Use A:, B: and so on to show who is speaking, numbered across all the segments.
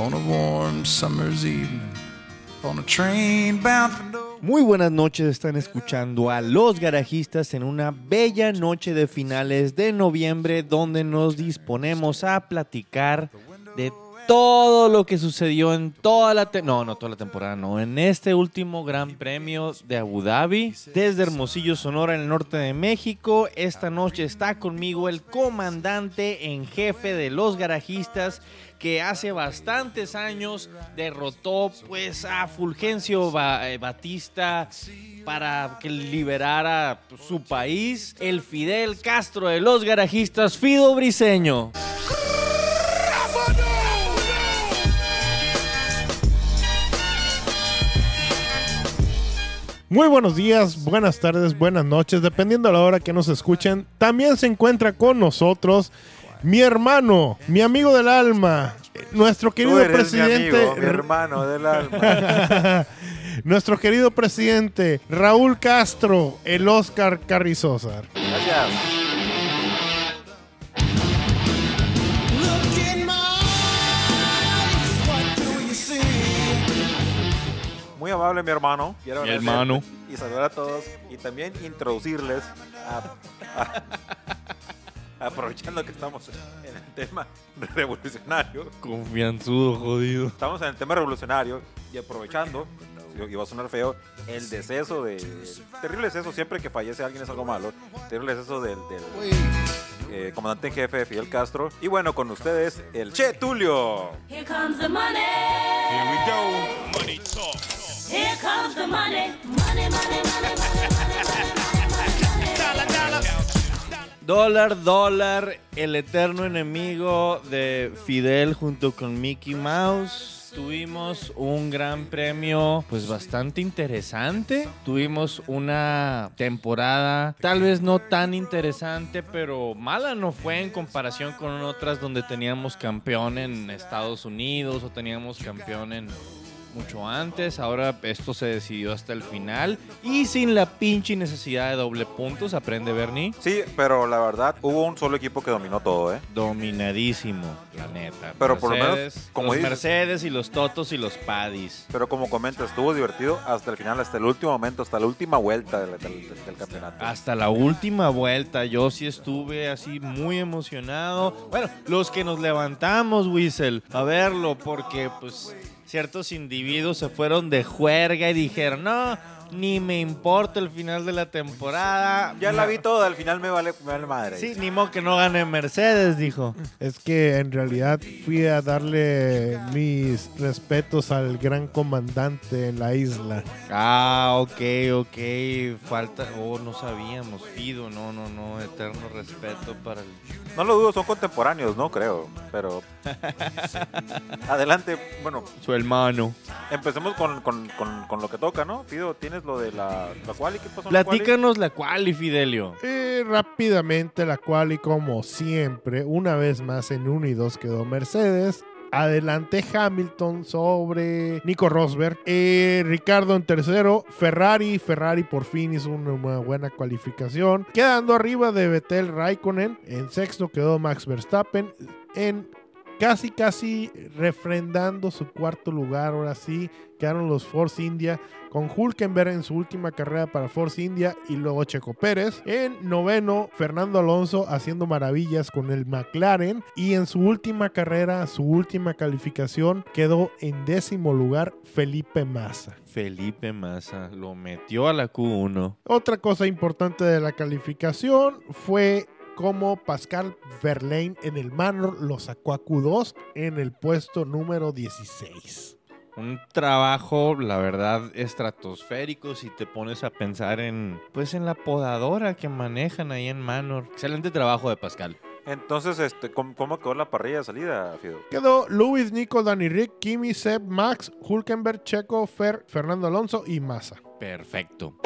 A: on a warm summer's evening, on a train bound.
B: Muy buenas noches, están escuchando a Los Garajistas en una bella noche de finales de noviembre donde nos disponemos a platicar de todo lo que sucedió en toda la no, no toda la temporada, no, en este último Gran Premio de Abu Dhabi desde Hermosillo, Sonora, en el norte de México. Esta noche está conmigo el comandante en jefe de Los Garajistas que hace bastantes años derrotó pues a Fulgencio eh, Batista para que liberara su país, el Fidel Castro de los garajistas, Fido Briseño.
C: Muy buenos días, buenas tardes, buenas noches, dependiendo de la hora que nos escuchen. También se encuentra con nosotros mi hermano, mi amigo del alma, nuestro
D: Tú
C: querido
D: eres
C: presidente,
D: mi amigo, mi hermano del alma.
C: nuestro querido presidente Raúl Castro, el Oscar Carrizosa.
D: Gracias. Muy amable mi hermano. Quiero
B: Mi hermano.
D: Y saludar a todos y también introducirles a, a- aprovechando que estamos en el tema revolucionario.
B: Confianzudo, jodido.
D: Estamos en el tema revolucionario y aprovechando, y va a sonar feo, el deceso de... Terrible deceso, siempre que fallece alguien es algo malo. Terrible deceso del, del, eh, comandante en jefe Fidel Castro. Y bueno, con ustedes, el Che Tulio.
E: Here comes the money. Here we go. Money talk. Here comes the money. Money, money, money, money, money,
B: Dólar, dólar, el eterno enemigo de Fidel junto con Mickey Mouse. Tuvimos un gran premio, pues bastante interesante. Tuvimos una temporada, tal vez no tan interesante, pero mala no fue en comparación con otras donde teníamos campeón en Estados Unidos o teníamos campeón en mucho antes. Ahora esto se decidió hasta el final y sin la pinche necesidad de doble puntos. Aprende Bernie.
D: Sí, pero la verdad, hubo un solo equipo que dominó todo, ¿eh?
B: dominadísimo, la neta.
D: Pero por lo menos,
B: Mercedes,
D: como
B: los
D: dices-
B: Mercedes y los Totos y los Paddies.
D: Pero como comentas, estuvo divertido hasta el final, hasta el último momento, hasta la última vuelta del, del- del campeonato.
B: Hasta la última vuelta, yo sí estuve así muy emocionado. Bueno, los que nos levantamos, Whistle, a verlo, porque pues ciertos individuos se fueron de juerga y dijeron, no, ni me importa el final de la temporada.
D: Ya la vi toda, al final me vale, me vale madre.
B: Sí, ni modo que no gane Mercedes, dijo.
C: Es que en realidad fui a darle mis respetos al gran comandante en la isla.
B: Ah, ok, ok. Falta. Oh, no sabíamos. Fido, no, no, no. Eterno respeto para el.
D: No lo dudo, son contemporáneos, no creo. Pero. Adelante, bueno,
B: Su hermano.
D: empecemos con, con- con- con lo que toca, ¿no? Fido, ¿tienes lo de la, la quali? ¿Qué pasó quali?
B: Platícanos la quali, Fidelio.
C: Eh, rápidamente la cual y como siempre, una vez más en 1 y 2 quedó Mercedes. Adelante Hamilton sobre Nico Rosberg. Eh, Ricardo en tercero. Ferrari. Ferrari por fin hizo una, una buena cualificación. Quedando arriba de Vettel Raikkonen. En sexto quedó Max Verstappen. En casi, casi refrendando su cuarto lugar. Ahora sí, quedaron los Force India con Hulkenberg en su última carrera para Force India y luego Checo Pérez. En noveno, Fernando Alonso haciendo maravillas con el McLaren. Y en su última carrera, su última calificación, quedó en décimo lugar Felipe Massa.
B: Felipe Massa lo metió a la Q1.
C: Otra cosa importante de la calificación fue cómo Pascal Verlaine en el Manor lo sacó a Q2 en el puesto número 16.
B: Un trabajo, la verdad, estratosférico si te pones a pensar en, pues, en la podadora que manejan ahí en Manor. Excelente trabajo de Pascal.
D: Entonces, este, ¿cómo, cómo quedó la parrilla de salida, Fido?
C: Quedó Luis, Nico, Dani Rick, Kimi, Seb, Max, Hulkenberg, Checo, Fer, Fernando Alonso y Massa.
B: Perfecto.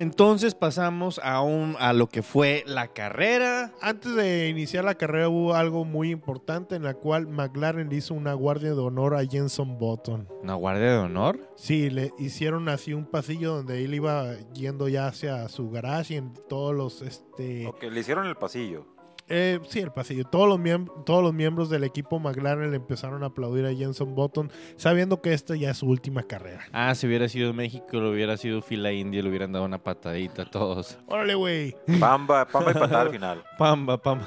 B: Entonces pasamos a, un, a lo que fue la carrera.
C: Antes de iniciar la carrera hubo algo muy importante en la cual McLaren le hizo una guardia de honor a Jenson Button.
B: ¿Una guardia de honor?
C: Sí, le hicieron así un pasillo donde él iba yendo ya hacia su garage y en todos los este
D: Ok, le hicieron el pasillo.
C: Eh, sí, el pasillo. Todos los, todos los miembros del equipo McLaren le empezaron a aplaudir a Jenson Button, sabiendo que esta ya es su última carrera.
B: Ah, si hubiera sido México, lo hubiera sido fila india, le hubieran dado una patadita a todos.
C: Órale, güey.
D: Pamba, pamba y patada al final.
B: Pamba, pamba.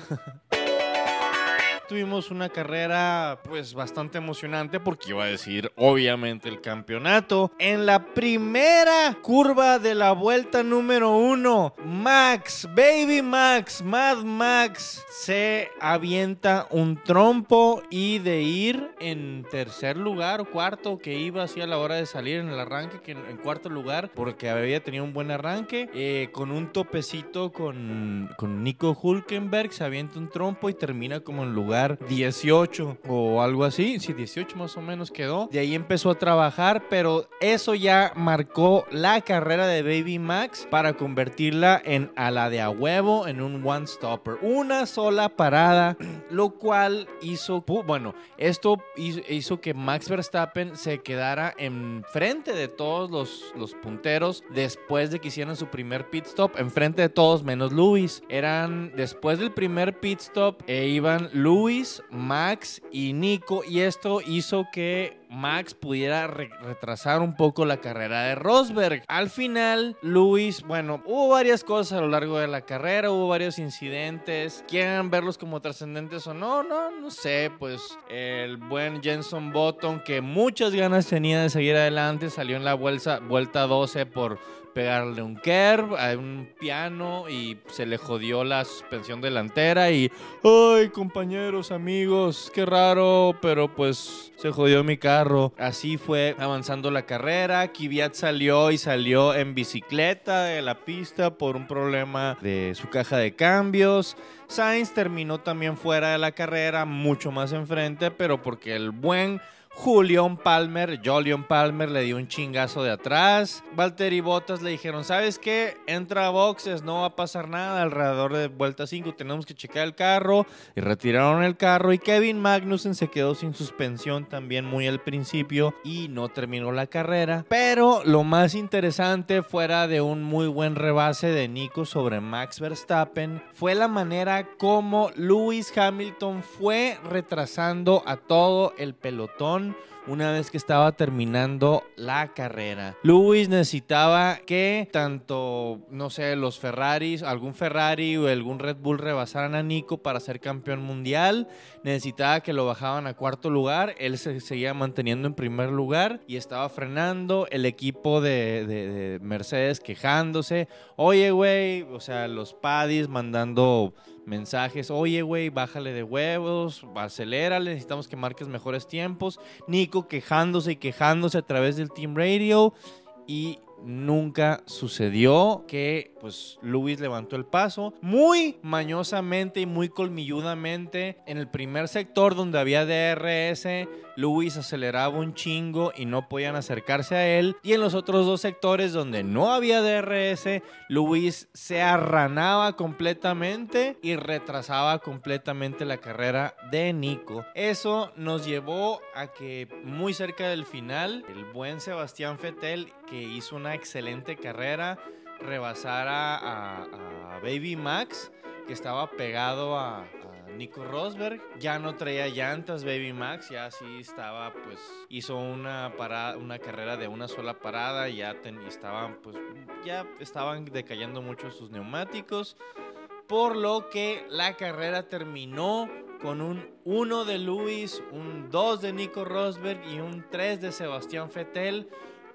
B: Tuvimos una carrera pues bastante emocionante porque iba a decir obviamente el campeonato. En la primera curva de la vuelta número uno, Max, Baby Max, Mad Max se avienta un trompo y de ir en tercer lugar cuarto que iba así a la hora de salir en el arranque, que en, en cuarto lugar porque había tenido un buen arranque, eh, con un topecito con, con Nico Hulkenberg, se avienta un trompo y termina como en lugar 18 o algo así, sí, 18 más o menos quedó. De ahí empezó a trabajar, pero eso ya marcó la carrera de Baby Max para convertirla en a la de a huevo en un one stopper, una sola parada, lo cual hizo, bueno, esto hizo, que Max Verstappen se quedara enfrente de todos los, los punteros después de que hicieran su primer pit stop, enfrente de todos menos Luis. Eran después del primer pit stop e iban Luis, Max y Nico y esto hizo que Max pudiera re- retrasar un poco la carrera de Rosberg. Al final, Luis, bueno, hubo varias cosas a lo largo de la carrera, hubo varios incidentes. Quieran verlos como trascendentes o no, no, no sé. Pues el buen Jenson Button, que muchas ganas tenía de seguir adelante, salió en la vuelta, vuelta 12 por pegarle un curve a un piano y se le jodió la suspensión delantera y ay compañeros amigos qué raro pero pues se jodió mi carro así fue avanzando la carrera. Kvyat salió y salió en bicicleta de la pista por un problema de su caja de cambios. Sainz terminó también fuera de la carrera mucho más enfrente pero porque el buen Julian Palmer, Jolion Palmer le dio un chingazo de atrás. Valtteri Bottas le dijeron, ¿sabes qué? Entra a boxes, no va a pasar nada. Alrededor de vuelta 5 tenemos que checar el carro. Y retiraron el carro. Y Kevin Magnussen se quedó sin suspensión también muy al principio. Y no terminó la carrera. Pero lo más interesante, fuera de un muy buen rebase de Nico sobre Max Verstappen, fue la manera como Lewis Hamilton fue retrasando a todo el pelotón una vez que estaba terminando la carrera. Lewis necesitaba que tanto, no sé, los Ferraris, algún Ferrari o algún Red Bull rebasaran a Nico para ser campeón mundial. Necesitaba que lo bajaban a cuarto lugar. Él se seguía manteniendo en primer lugar y estaba frenando. El equipo de, de- de Mercedes quejándose. Oye, güey, o sea, los paddies mandando mensajes, oye, güey, bájale de huevos, acelérale, necesitamos que marques mejores tiempos. Nico quejándose y quejándose a través del Team Radio y nunca sucedió que pues Lewis levantó el paso muy mañosamente y muy colmilludamente en el primer sector donde había DRS Lewis aceleraba un chingo y no podían acercarse a él. Y en los otros dos sectores donde no había DRS Lewis se arranaba completamente y retrasaba completamente la carrera de Nico. Eso nos llevó a que muy cerca del final el buen Sebastián Vettel que hizo una excelente carrera rebasara a, Baby Max que estaba pegado a, Nico Rosberg. Ya no traía llantas Baby Max, ya sí estaba, pues, hizo una parada, una carrera de una sola parada, ya estaban, pues, ya estaban decayendo mucho sus neumáticos. Por lo que la carrera terminó con un 1 de Luis, un 2 de Nico Rosberg y un 3 de Sebastián Vettel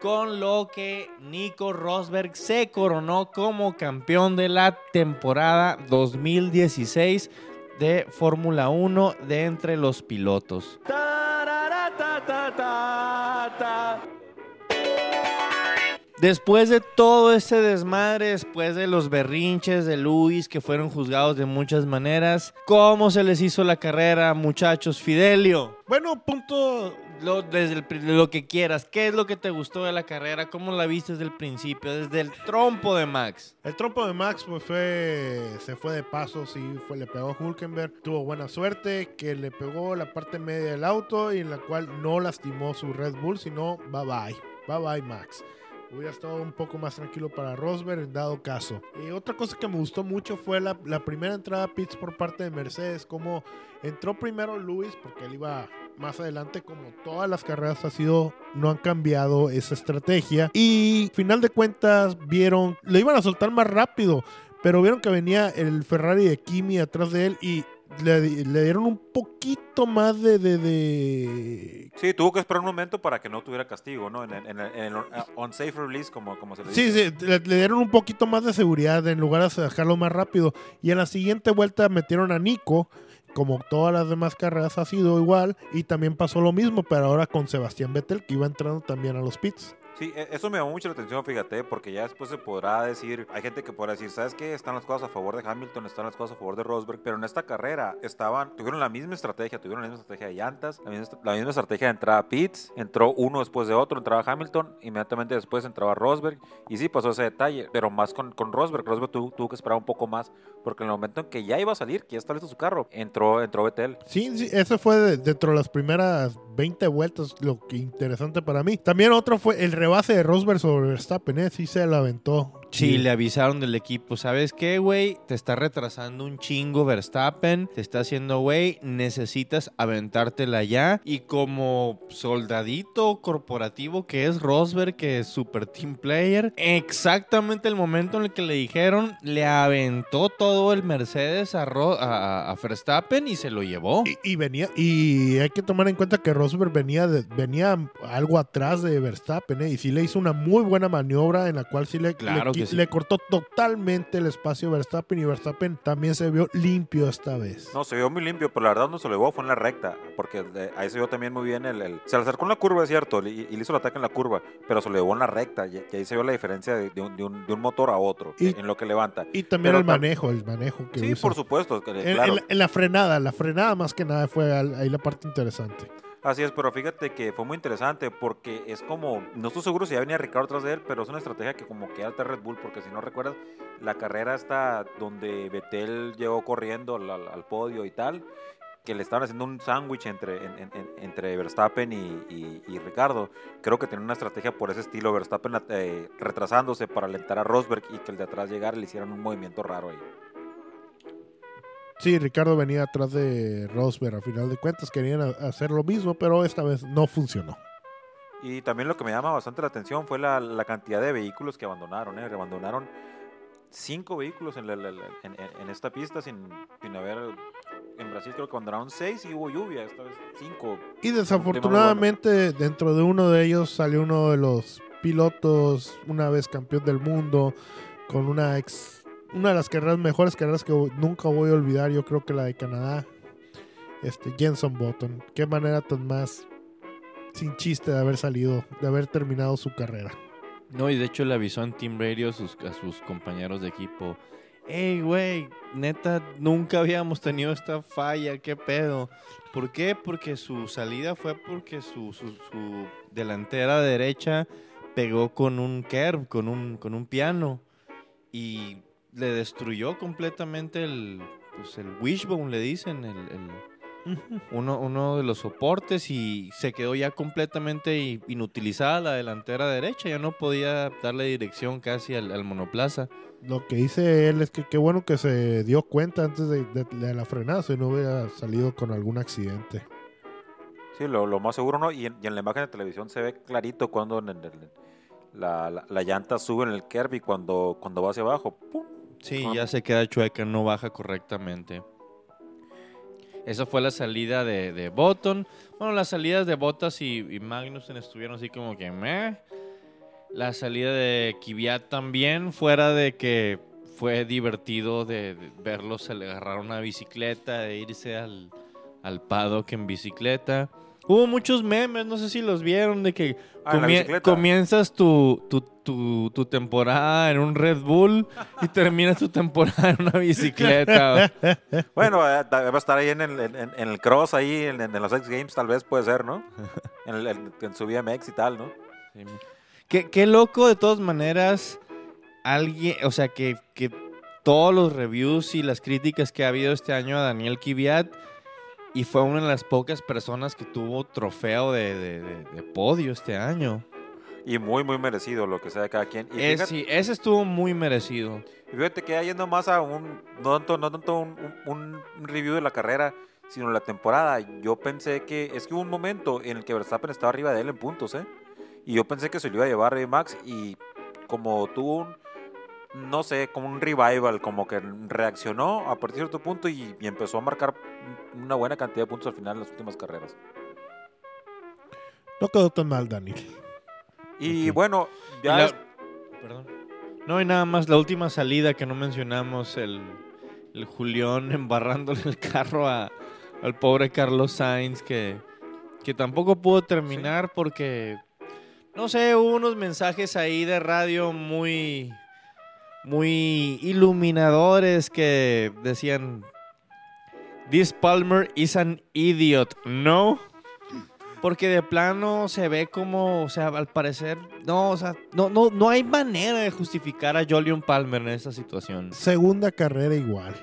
B: con lo que Nico Rosberg se coronó como campeón de la temporada 2016 de Fórmula 1 de entre los pilotos. Después de todo este desmadre, después de los berrinches de Luis que fueron juzgados de muchas maneras, ¿cómo se les hizo la carrera, muchachos? Fidelio.
C: Bueno, punto.
B: Lo, desde lo que quieras, ¿qué es lo que te gustó de la carrera? ¿Cómo la viste desde el principio? Desde el trompo de Max.
C: El trompo de Max pues, fue, se fue de paso, sí, fue, le pegó a Hulkenberg. Tuvo buena suerte que le pegó la parte media del auto y en la cual no lastimó su Red Bull, sino bye bye. Bye bye Max. Hubiera estado un poco más tranquilo para Rosberg en dado caso. Y otra cosa que me gustó mucho fue la, primera entrada a pits por parte de Mercedes. Como entró primero Luis, porque él iba más adelante, como todas las carreras ha sido, no han cambiado esa estrategia. Y final de cuentas vieron, le iban a soltar más rápido, pero vieron que venía el Ferrari de Kimi atrás de él y le, le dieron un poquito más de, de, de-
D: Sí, tuvo que esperar un momento para que no tuviera castigo, ¿no? En, el- en el- en el uh, on-safe release, como, como se le
C: Sí,
D: dice.
C: sí, le, le dieron un poquito más de seguridad en lugar de dejarlo más rápido. Y en la siguiente vuelta metieron a Nico, como todas las demás carreras ha sido igual. Y también pasó lo mismo, pero ahora con Sebastián Vettel, que iba entrando también a los pits.
D: Sí, e- eso me llamó mucho la atención, fíjate, porque ya después se podrá decir, hay gente que podrá decir, ¿sabes qué? Están las cosas a favor de Hamilton, están las cosas a favor de Rosberg, pero en esta carrera estaban, tuvieron la misma estrategia, tuvieron la misma estrategia de llantas, la misma, la misma estrategia de entrada a pits, entró uno después de otro, entraba Hamilton, inmediatamente después entraba Rosberg, y sí pasó ese detalle, pero más con, con Rosberg, Rosberg tuvo, tuvo que esperar un poco más, porque en el momento en que ya iba a salir, que ya está listo su carro, entró, entró Vettel.
C: Sí, sí, eso fue de- dentro de las primeras 20 vueltas, lo que interesante para mí. También otro fue el rebase de Rosberg sobre Verstappen, ¿eh? Sí se la aventó.
B: Sí, le avisaron del equipo, ¿sabes qué, güey? Te está retrasando un chingo Verstappen, te está haciendo, güey, necesitas aventártela ya. Y como soldadito corporativo que es Rosberg, que es super team player, exactamente el momento en el que le dijeron, le aventó todo el Mercedes a, Ro- a, a Verstappen y se lo llevó.
C: Y, y venía, y hay que tomar en cuenta que Rosberg venía, de- venía algo atrás de Verstappen, ¿eh? y sí le hizo una muy buena maniobra en la cual sí le,
B: Claro
C: le,
B: sí.
C: le cortó totalmente el espacio a Verstappen y Verstappen también se vio limpio esta vez.
D: No, se vio muy limpio, pero la verdad no se lo llevó, fue en la recta, porque de- ahí se vio también muy bien el... el- se le acercó en la curva, es cierto, y, y le hizo el ataque en la curva, pero se lo llevó en la recta, y, y ahí se vio la diferencia de, de un, de un- de un motor a otro,
C: Y-
D: en lo que levanta.
C: Y también
D: Pero
C: el manejo, el manejo que
D: Sí,
C: usa.
D: por supuesto, que-
C: En,
D: claro.
C: en la, en la frenada, la frenada más que nada fue ahí la parte interesante.
D: Así es, pero fíjate que fue muy interesante porque es como, no estoy seguro si ya venía Ricardo atrás de él, pero es una estrategia que como que alta Red Bull, porque si no recuerdas, la carrera está donde Vettel llegó corriendo al, al- podio y tal, que le estaban haciendo un sándwich entre, en- en- en- entre Verstappen y, y- Ricardo. Creo que tenía una estrategia por ese estilo, Verstappen eh, retrasándose para alentar a Rosberg y que el de atrás llegara le hicieran un movimiento raro ahí.
C: Sí, Ricardo venía atrás de Rosberg. A final de cuentas querían hacer lo mismo, pero esta vez no funcionó.
D: Y también lo que me llama bastante la atención fue la, la cantidad de vehículos que abandonaron. ¿eh? Abandonaron cinco vehículos en, la- en- esta pista sin, sin haber... En Brasil creo que abandonaron seis y hubo lluvia, esta vez cinco.
C: Y desafortunadamente dentro de uno de ellos salió uno de los pilotos, una vez campeón del mundo, con una ex, una de las carreras mejores carreras que nunca voy a olvidar, yo creo que la de Canadá, este Jenson Button. Qué manera tan más sin chiste de haber salido, de haber terminado su carrera.
B: No, y de hecho le avisó en Team Radio a sus, a sus compañeros de equipo. Hey, güey, neta, nunca habíamos tenido esta falla, qué pedo. ¿Por qué? Porque su salida fue porque su, su, su delantera derecha pegó con un curb, con un, con un piano. Y le destruyó completamente el, pues el wishbone, le dicen, el, el- uno, uno de los soportes y se quedó ya completamente inutilizada la delantera derecha, ya no podía darle dirección casi al, al monoplaza.
C: Lo que dice él es que qué bueno que se dio cuenta antes de, de- de la frenada, si no hubiera salido con algún accidente.
D: Sí, lo, lo más seguro, ¿no? Y en, y en la imagen de televisión se ve clarito cuando en el- la, la- la llanta sube en el curb y cuando, cuando va hacia abajo, ¡pum!
B: Sí, ya se queda chueca, no baja correctamente. Esa fue la salida de, de Button. Bueno, las salidas de Bottas y, y Magnussen estuvieron así como que meh. La salida de Kvyat también, fuera de que fue divertido de, de verlos agarrar una bicicleta e irse al, al paddock en bicicleta. Hubo muchos memes, no sé si los vieron, de que
D: Ah,
B: comie- comienzas tu, tu, tu, tu temporada en un Red Bull y terminas tu temporada en una bicicleta.
D: Bueno, eh, va a estar ahí en el, en, en el cross, ahí en, en los X Games, tal vez puede ser, ¿no? En, el- en- en su BMX y tal, ¿no?
B: Sí. Qué, qué loco, de todas maneras, alguien, o sea, que, que todos los reviews y las críticas que ha habido este año a Daniel Kiviat, y fue una de las pocas personas que tuvo trofeo de, de- de- de podio este año.
D: Y muy, muy merecido lo que sea de cada quien. Y
B: Es-
D: fíjate,
B: sí, ese estuvo muy merecido.
D: y fíjate que yendo más a un, no tanto, no tanto un, un- un review de la carrera, sino la temporada, yo pensé que, es que hubo un momento en el que Verstappen estaba arriba de él en puntos, ¿eh? Y yo pensé que se lo iba a llevar a Max y como tuvo un, no sé, como un revival, como que reaccionó a partir de cierto punto y, y empezó a marcar una buena cantidad de puntos al final en las últimas carreras.
C: No quedó tan mal, Daniel.
D: Y bueno,
B: Y
D: ya
B: la-
D: es-
B: Perdón. No, y nada más la última salida que no mencionamos, el, el Julián embarrándole el carro a- al pobre Carlos Sainz, que, que tampoco pudo terminar porque, no sé, hubo unos mensajes ahí de radio muy, muy iluminadores que decían, This Palmer is an idiot, ¿no? Porque de plano se ve como, o sea, al parecer, no, o sea, no, no, no hay manera de justificar a Jolion Palmer en esta situación.
C: Segunda carrera igual.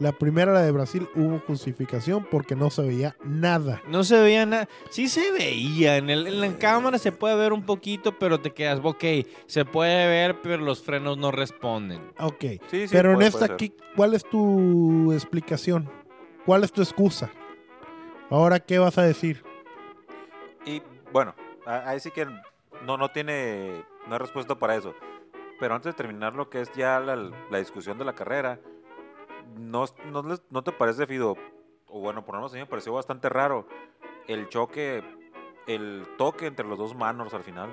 C: La primera, la de Brasil, hubo justificación porque no se veía nada.
B: No se veía nada, sí se veía, en, el, en la cámara se puede ver un poquito, pero te quedas, ok, se puede ver, pero los frenos no responden.
C: Ok.
D: sí, sí,
C: Pero en
D: puede-
C: esta
D: puede ser.
C: aquí, ¿cuál es tu explicación? ¿Cuál es tu excusa? Ahora, ¿qué vas a decir?
D: Y bueno, ahí sí que no, no tiene, no hay respuesta para eso. Pero antes de terminar lo que es ya la, la discusión de la carrera, ¿no, no, no te parece, Fido? O bueno, por lo menos me pareció bastante raro el choque, el toque entre los dos manos al final.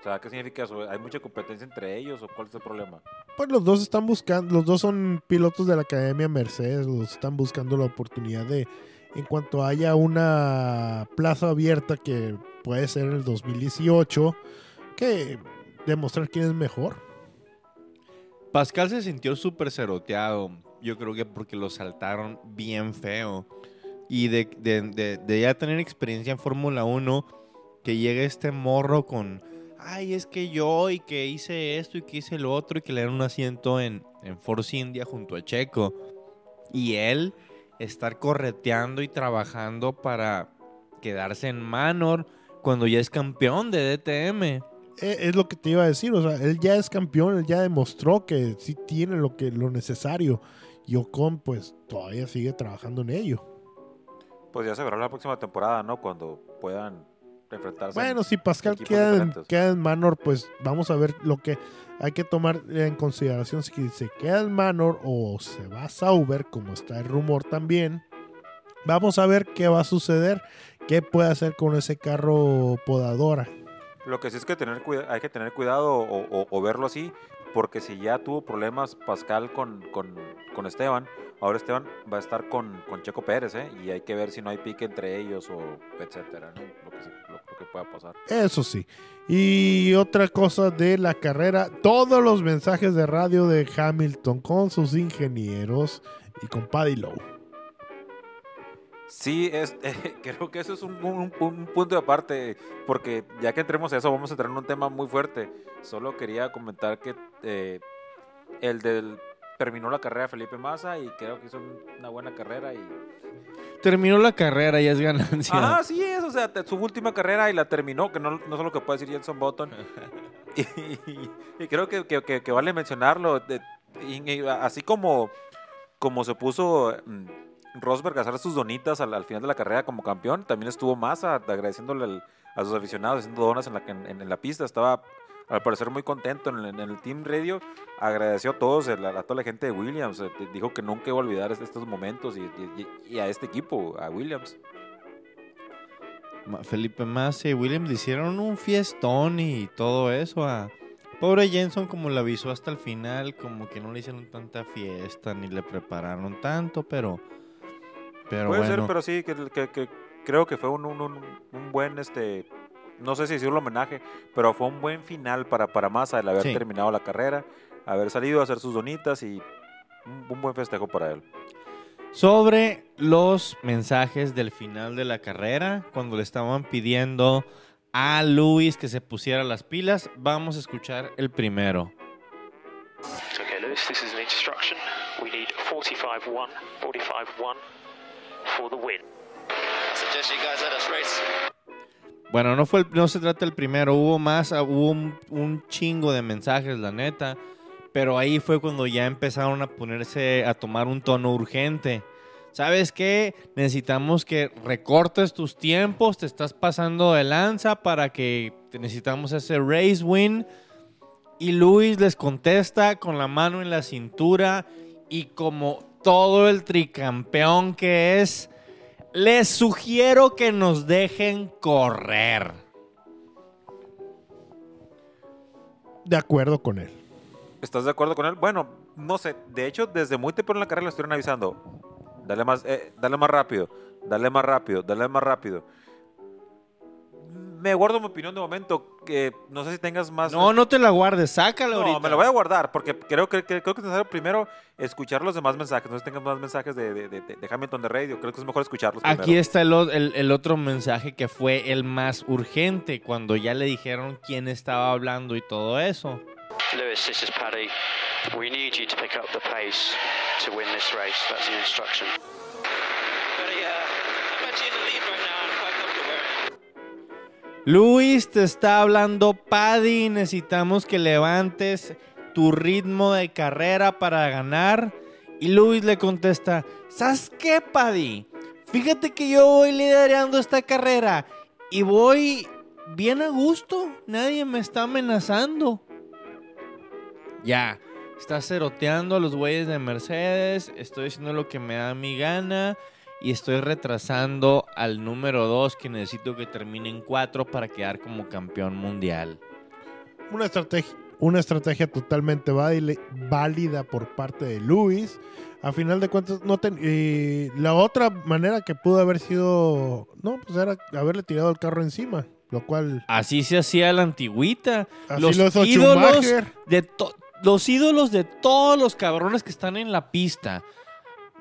D: O sea, ¿qué significa eso? ¿Hay mucha competencia entre ellos o cuál es el problema?
C: Pues los dos están buscando, los dos son pilotos de la Academia Mercedes, los están buscando la oportunidad de, en cuanto haya una plaza abierta que puede ser en el 2018, que demostrar quién es mejor.
B: Pascal se sintió súper ceroteado, yo creo que porque lo saltaron bien feo. Y de, ya tener experiencia en Fórmula 1, que llegue este morro con, ay, es que yo y que hice esto y que hice lo otro y que le dieron un asiento en, en Force India junto a Checo. Y él estar correteando y trabajando para quedarse en Manor cuando ya es campeón de DTM.
C: E- Es lo que te iba a decir, o sea, él ya es campeón, él ya demostró que sí tiene lo que lo necesario. Y Ocon, pues, todavía sigue trabajando en ello.
D: Pues ya se verá la próxima temporada, ¿no? Cuando puedan enfrentarse. en-
C: Bueno, si Pascal queda en, queda en Manor, pues vamos a ver lo que hay que tomar en consideración. Si se queda en Manor o se va a Sauber, como está el rumor también. Vamos a ver qué va a suceder, qué puede hacer con ese carro podadora.
D: Lo que sí es que tener hay que tener cuidado o, verlo así, porque si ya tuvo problemas Pascal con, con- con Esteban, ahora Esteban va a estar con, con Checo Pérez, ¿eh? Y hay que ver si no hay pique entre ellos o etcétera, ¿no? Lo que, lo- lo que pueda pasar.
C: Eso sí. Y otra cosa de la carrera, todos los mensajes de radio de Hamilton con sus ingenieros y con Paddy Lowe.
D: Sí, es, creo que eso es un, un- un punto de aparte, porque ya que entremos a eso, vamos a entrar en un tema muy fuerte. Solo quería comentar que eh, el del terminó la carrera Felipe Massa y creo que hizo un- una buena carrera y
B: Terminó la carrera y es ganancia.
D: Ajá, sí es, o sea, su última carrera y la terminó, que no, no es lo que puede decir Jenson Button. y, y- y creo que, que- que- que vale mencionarlo, de- y- y así como, como se puso mm, Rosberg a hacer sus donitas al, al final de la carrera como campeón, también estuvo Massa agradeciéndole a sus aficionados, haciendo donas en la, en, en la pista, estaba al parecer muy contento en el, Team Radio, agradeció a todos, a, la- toda la gente de Williams, eh, dijo que nunca iba a olvidar est- estos momentos y, a este equipo, a Williams.
B: Felipe Massa y Williams hicieron un fiestón y todo eso a pobre Jenson como le avisó hasta el final, como que no le hicieron tanta fiesta ni le prepararon tanto, pero pero
D: Puede
B: bueno.
D: ser, pero sí, que, que- que creo que fue un, un- un- un buen, este, no sé si decirlo homenaje, pero fue un buen final para, para Massa el haber
B: Sí.
D: terminado la carrera, haber salido a hacer sus donitas y un, un buen festejo para él.
B: Sobre los mensajes del final de la carrera, cuando le estaban pidiendo a Luis que se pusiera las pilas, vamos a escuchar el primero.
F: Okay, Lewis, this is an instruction. We need 45-1, 45-1 for the win.
G: I suggest you guys let us race.
B: Bueno, no fue el- no se trata del primero, hubo más, hubo un, un chingo de mensajes, la neta. Pero ahí fue cuando ya empezaron a ponerse, a tomar un tono urgente. ¿Sabes qué? Necesitamos que recortes tus tiempos, te estás pasando de lanza para que necesitamos ese race win. Y Luis les contesta con la mano en la cintura y como todo el tricampeón que es, les sugiero que nos dejen correr.
C: De acuerdo con él.
D: ¿Estás de acuerdo con él? Bueno, no sé. De hecho, desde muy temprano en la carrera le estuvieron avisando. Dale más, eh, dale más rápido, dale más rápido, dale más rápido. Me guardo mi opinión de momento. Que no sé si tengas más.
B: No, no te la guardes, sácala
D: No,
B: ahorita.
D: me lo voy a guardar porque creo que, que- creo que es necesario primero escuchar los demás mensajes. No sé si tengas más mensajes de, de- de- de Hamilton de radio. Creo que es mejor escucharlos.
B: Aquí
D: primero.
B: está el, el- el otro mensaje que fue el más urgente, cuando ya le dijeron quién estaba hablando y todo eso.
F: Lewis, this is Paddy. We need you to pick up the pace to win this race. That's an instruction.
B: Luis, te está hablando Paddy, necesitamos que levantes tu ritmo de carrera para ganar. Y Luis le contesta, ¿sabes qué, Paddy? Fíjate que yo voy liderando esta carrera y voy bien a gusto, nadie me está amenazando. Ya, está ceroteando a los güeyes de Mercedes, estoy haciendo lo que me da mi gana y estoy retrasando al número 2 que necesito que termine en 4 para quedar como campeón mundial.
C: Una estrategia, una estrategia totalmente válida, por parte de Luis. A final de cuentas, no ten- eh, la otra manera que pudo haber sido, no, pues era haberle tirado el carro encima, lo cual
B: Así se hacía la antigüita.
C: así
B: los
C: lo hizo
B: ídolos de to- los ídolos de todos los cabrones que están en la pista.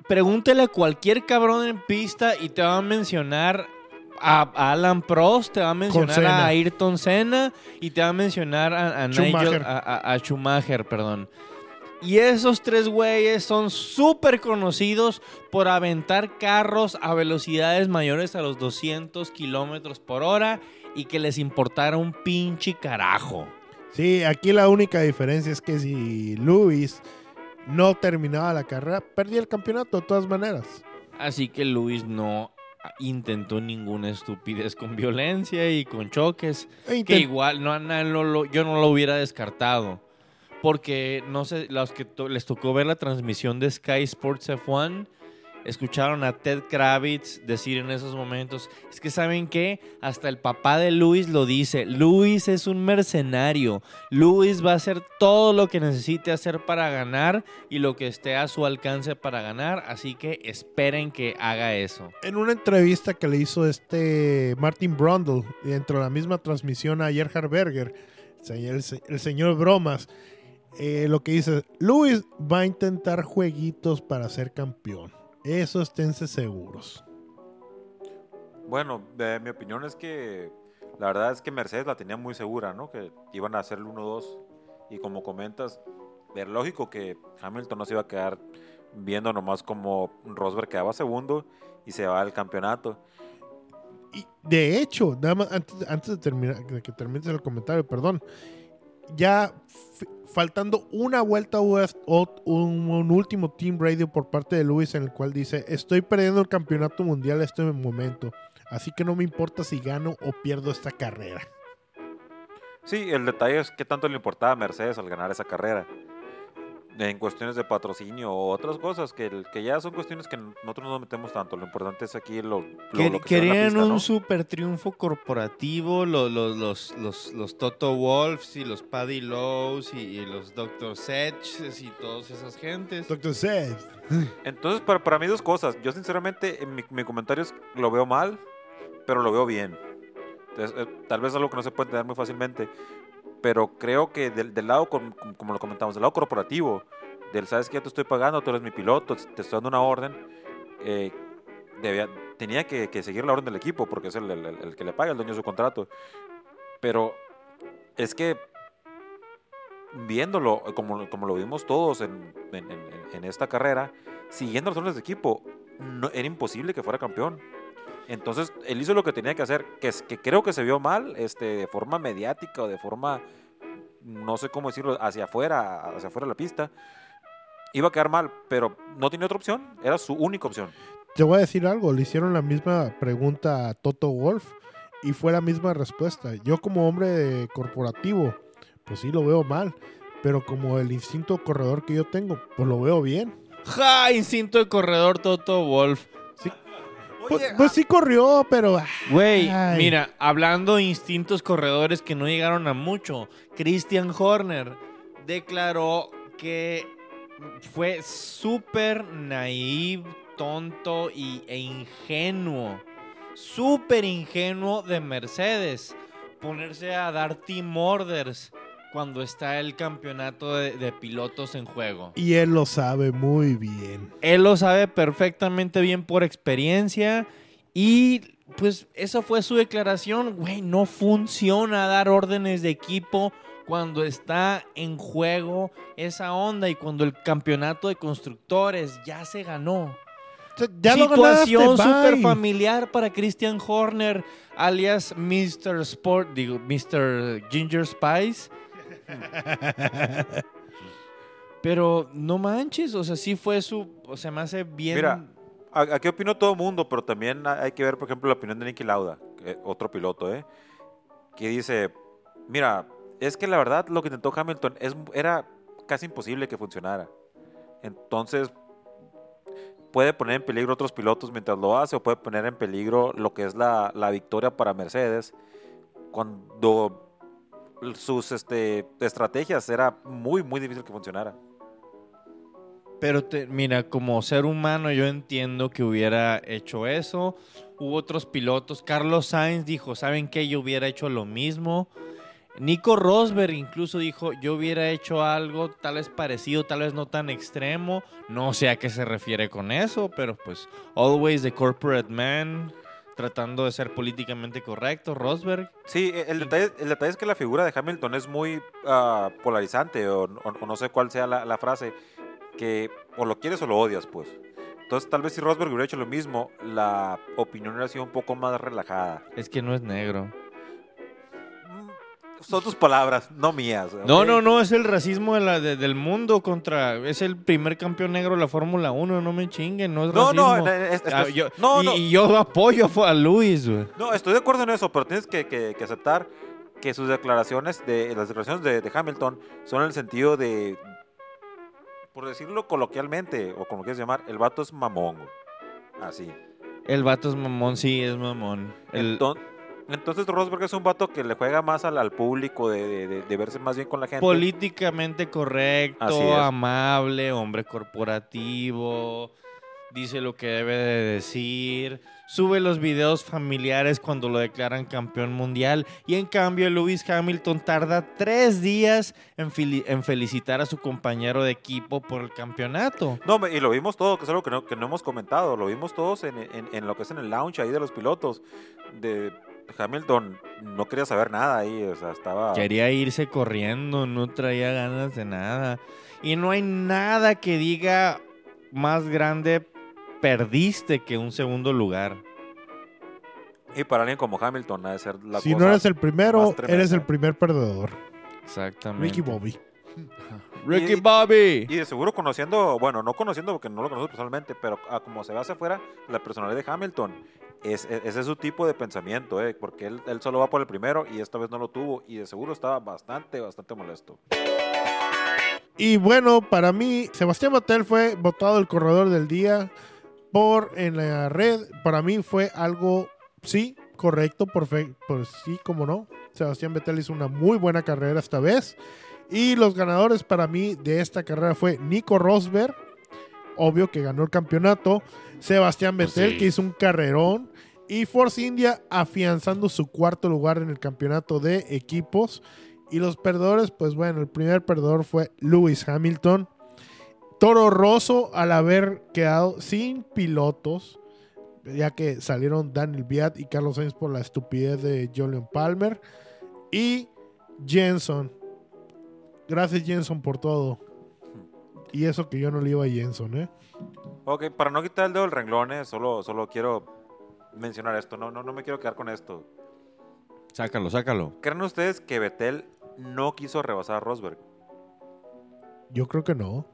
B: Pregúntele a cualquier cabrón en pista y te va a mencionar a, Alan Prost, te va a mencionar a Ayrton Senna y te va a mencionar a,
C: Schumacher.
B: a, a- a Schumacher, perdón. Y esos tres güeyes son súper conocidos por aventar carros a velocidades mayores a los 200 kilómetros por hora y que les importara un pinche carajo.
C: Sí, aquí la única diferencia es que si Luis no terminaba la carrera, perdía el campeonato de todas maneras.
B: Así que Luis no intentó ninguna estupidez con violencia y con choques.
C: E
B: Que igual no, no, no lo- yo no lo hubiera descartado. Porque no sé, los que to- les tocó ver la transmisión de Sky Sports F1, escucharon a Ted Kravitz decir en esos momentos, es que saben qué, hasta el papá de Luis lo dice, Luis es un mercenario, Luis va a hacer todo lo que necesite hacer para ganar y lo que esté a su alcance para ganar, así que esperen que haga eso.
C: En una entrevista que le hizo este Martin Brundle dentro de la misma transmisión a Gerhard Berger, el señor Bromas, eh, lo que dice, Luis va a intentar jueguitos para ser campeón. Eso esténse seguros.
D: Bueno, eh, mi opinión es que la verdad es que Mercedes la tenía muy segura, ¿no? Que iban a hacer el 1-2. Y como comentas, era lógico que Hamilton no se iba a quedar viendo nomás como Rosberg quedaba segundo y se va al campeonato.
C: Y de hecho, nada más antes, antes de, terminar, de que termines el comentario, perdón, ya faltando una vuelta ot- un, un último team radio por parte de Luis en el cual dice, estoy perdiendo el campeonato mundial este momento, así que no me importa si gano o pierdo esta carrera.
D: Sí, el detalle es qué tanto le importaba a Mercedes al ganar esa carrera. En cuestiones de patrocinio o otras cosas que, que ya son cuestiones que nosotros no nos metemos tanto. Lo importante es aquí lo, lo,
B: Que-
D: lo que
B: querían
D: pista,
B: un
D: ¿no?
B: super triunfo corporativo, lo- lo- los, los, los Toto Wolfs y los Paddy Lowe's y, y los Dr. Sedges y todas esas gentes.
C: Doctor Seth.
D: Entonces, para, para mí dos cosas. Yo sinceramente, en mi, mi comentario es lo veo mal, pero lo veo bien. Entonces, eh, tal vez es algo que no se puede entender muy fácilmente. Pero creo que del, del lado, com- com- como lo comentamos, del lado corporativo, del sabes que yo te estoy pagando, tú eres mi piloto, te estoy dando una orden, eh, tenía que, seguir la orden del equipo porque es el, que le paga, el dueño de su contrato. Pero es que viéndolo como, como lo vimos todos en, en- esta carrera, siguiendo las órdenes de equipo, no, era imposible que fuera campeón. Entonces, él hizo lo que tenía que hacer, que, es- que creo que se vio mal, este, de forma mediática o de forma, no sé cómo decirlo, hacia afuera, hacia afuera de la pista. Iba a quedar mal, pero no tenía otra opción, era su única opción.
C: Te voy a decir algo, le hicieron la misma pregunta a Toto Wolf y fue la misma respuesta. Yo como hombre corporativo, pues sí lo veo mal, pero como el instinto corredor que yo tengo, pues lo veo bien.
B: ¡Ja! Instinto de corredor Toto Wolf.
C: Pues, pues sí corrió, pero... ah,
B: Güey, mira, hablando de instintos corredores que no llegaron a mucho, Christian Horner declaró que fue súper naive, tonto y, e ingenuo, súper ingenuo de Mercedes ponerse a dar team orders cuando está el campeonato de- de pilotos en juego.
C: Y él lo sabe muy bien.
B: Él lo sabe perfectamente bien por experiencia y pues esa fue su declaración, güey, no funciona dar órdenes de equipo cuando está en juego esa onda y cuando el campeonato de constructores ya se ganó.
C: Ya
B: Situación súper familiar para Christian Horner, alias Mr. Sport, digo, Mr. Ginger Spice. Pero no manches, o sea, sí fue su, o sea, me hace bien.
D: Mira, aquí opinó todo el mundo, pero también ha- hay que ver, por ejemplo, la opinión de Nicky Lauda, otro piloto, ¿eh? Que dice, mira, es que la verdad lo que intentó Hamilton es, era casi imposible que funcionara. Entonces, puede poner en peligro otros pilotos mientras lo hace, o puede poner en peligro lo que es la, la victoria para Mercedes, cuando sus este, estrategias era muy, muy difícil que funcionara.
B: Pero te- mira, como ser humano yo entiendo que hubiera hecho eso. Hubo otros pilotos. Carlos Sainz dijo, ¿saben qué? Yo hubiera hecho lo mismo. Nico Rosberg incluso dijo, yo hubiera hecho algo tal vez parecido, tal vez no tan extremo. No sé a qué se refiere con eso, pero pues always the corporate man, tratando de ser políticamente correcto, Rosberg.
D: Sí, e- el detalle, el detalle es que la figura de Hamilton es muy ah, polarizante, o, o- o no sé cuál sea la, la frase, que o lo quieres o lo odias, pues. Entonces, tal vez si Rosberg hubiera hecho lo mismo, la opinión hubiera sido un poco más relajada.
B: Es que no es negro.
D: Son tus palabras, no mías.
B: No,
D: ¿ok?
B: no, no, es el racismo de la- de- del mundo contra... Es el primer campeón negro de la Fórmula 1, no me chinguen, no es
D: No, no,
B: racismo.
D: es- es-
B: Ah,
D: es-
B: yo-
D: no,
B: y,
D: no.
B: y yo apoyo a Luis, güey.
D: No, estoy de acuerdo en eso, pero tienes que, que- que aceptar que sus declaraciones, de las declaraciones de, de Hamilton, son en el sentido de, por decirlo coloquialmente, o como quieras llamar, el vato es mamón. Así.
B: El vato es mamón, sí, es mamón. El,
D: Enton- Entonces Rosberg es un vato que le juega más al, al público, de, de- de- de verse más bien con la gente.
B: políticamente correcto, amable, hombre corporativo, dice lo que debe de decir, sube los videos familiares cuando lo declaran campeón mundial y en cambio Lewis Hamilton tarda tres días en, felicitar a su compañero de equipo por el campeonato.
D: No, y lo vimos todo, que es algo que no, que no hemos comentado. Lo vimos todos en, en- en lo que es en el lounge ahí de los pilotos. De Hamilton no quería saber nada ahí, o sea, estaba...
B: Quería irse corriendo, no traía ganas de nada. Y no hay nada que diga más grande perdiste que un segundo lugar.
D: Y para alguien como Hamilton ha de ser la
C: Si
D: cosa
C: no eres el primero,
D: más
C: eres el primer perdedor.
B: Exactamente.
C: Ricky Bobby.
B: Ricky
D: Y-
B: Bobby.
D: Y de seguro conociendo, bueno, no conociendo porque no lo conozco personalmente, pero a como se ve hacia afuera, la personalidad de Hamilton, es, es- ese es su tipo de pensamiento, ¿eh? porque él, él solo va por el primero y esta vez no lo tuvo y de seguro estaba bastante, bastante molesto.
C: Y bueno, para mí, Sebastián Mattel fue votado el corredor del día por en la red. Para mí fue algo, sí, correcto, perfecto, pues sí, como no. Sebastián Vettel hizo una muy buena carrera esta vez. Y los ganadores para mí de esta carrera fue Nico Rosberg, obvio que ganó el campeonato. Sebastián
B: Pues
C: Vettel,
B: sí.
C: que hizo un carrerón. Y Force India afianzando su cuarto lugar en el campeonato de equipos. Y los perdedores, pues bueno, el primer perdedor fue Lewis Hamilton. Toro Rosso al haber quedado sin pilotos, ya que salieron Daniel Viat y Carlos Sainz por la estupidez de Julian Palmer. Y Jenson. Gracias Jenson por todo. Y eso que yo no le iba a Jenson, ¿eh?
D: Ok, para no quitar el dedo del renglón, ¿eh? solo, solo quiero mencionar esto, no, no, no me quiero quedar con esto.
B: Sácalo, sácalo.
D: ¿Creen ustedes que Vettel no quiso rebasar a Rosberg?
C: Yo creo que no.